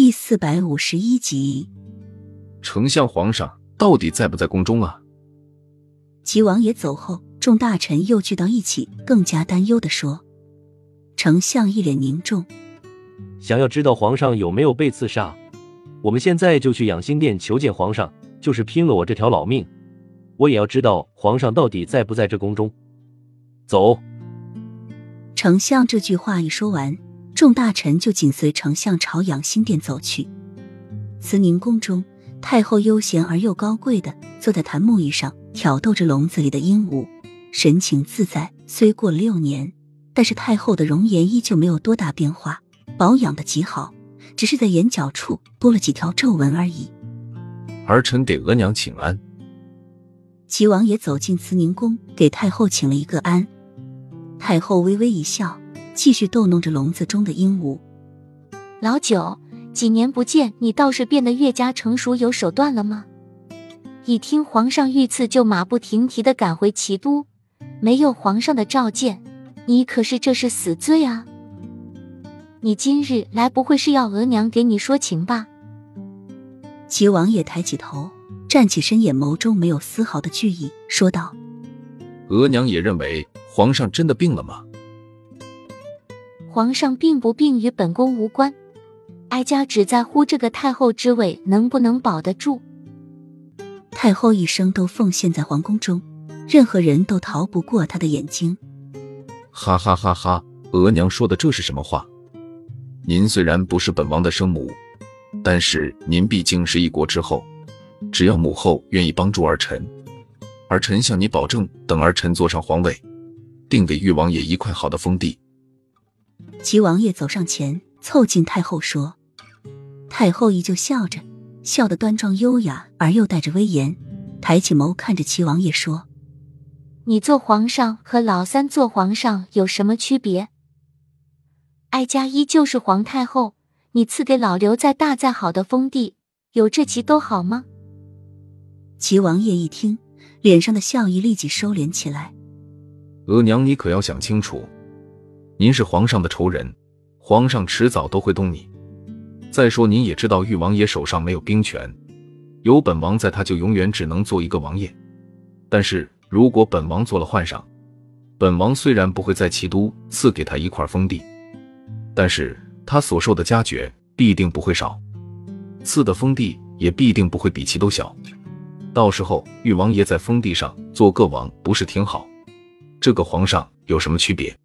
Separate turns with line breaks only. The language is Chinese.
第四百五十一集，
丞相皇上到底在不在宫中啊？
齐王爷走后，众大臣又聚到一起，更加担忧的说：“丞相一脸凝重，
想要知道皇上有没有被刺杀，我们现在就去养心殿求见皇上，就是拼了我这条老命，我也要知道皇上到底在不在这宫中。”走。
丞相这句话一说完。众大臣就紧随丞相朝养心殿走去。慈宁宫中，太后悠闲而又高贵的坐在檀木椅上，挑逗着笼子里的鹦鹉，神情自在。虽过了六年，但是太后的容颜依旧没有多大变化，保养的极好，只是在眼角处多了几条皱纹而已。
儿臣给额娘请安。
齐王爷走进慈宁宫，给太后请了一个安。太后微微一笑。继续逗弄着笼子中的鹦鹉。
老九，几年不见，你倒是变得越加成熟有手段了吗？一听皇上御赐，就马不停蹄的赶回齐都，没有皇上的召见，你可是这是死罪啊！你今日来不会是要额娘给你说情吧？
齐王爷抬起头，站起身，眼眸中没有丝毫的惧意，说道：“
额娘也认为皇上真的病了吗？”
皇上并不病与本宫无关，哀家只在乎这个太后之位能不能保得住。
太后一生都奉献在皇宫中，任何人都逃不过她的眼睛。
哈哈哈哈！额娘说的这是什么话？您虽然不是本王的生母，但是您毕竟是一国之后，只要母后愿意帮助儿臣，儿臣向你保证，等儿臣坐上皇位，定给玉王爷一块好的封地。
齐王爷走上前，凑近太后说：“太后依旧笑着，笑得端庄优雅而又带着威严，抬起眸看着齐王爷说：‘
你做皇上和老三做皇上有什么区别？哀家依旧是皇太后，你赐给老刘再大再好的封地，有这齐都好吗？’”
齐王爷一听，脸上的笑意立即收敛起来：“
额娘，你可要想清楚。”您是皇上的仇人，皇上迟早都会动你。再说，您也知道，玉王爷手上没有兵权，有本王在，他就永远只能做一个王爷。但是如果本王做了皇上，本王虽然不会在齐都赐给他一块封地，但是他所受的加爵必定不会少，赐的封地也必定不会比齐都小。到时候，玉王爷在封地上做个王，不是挺好？这个皇上有什么区别？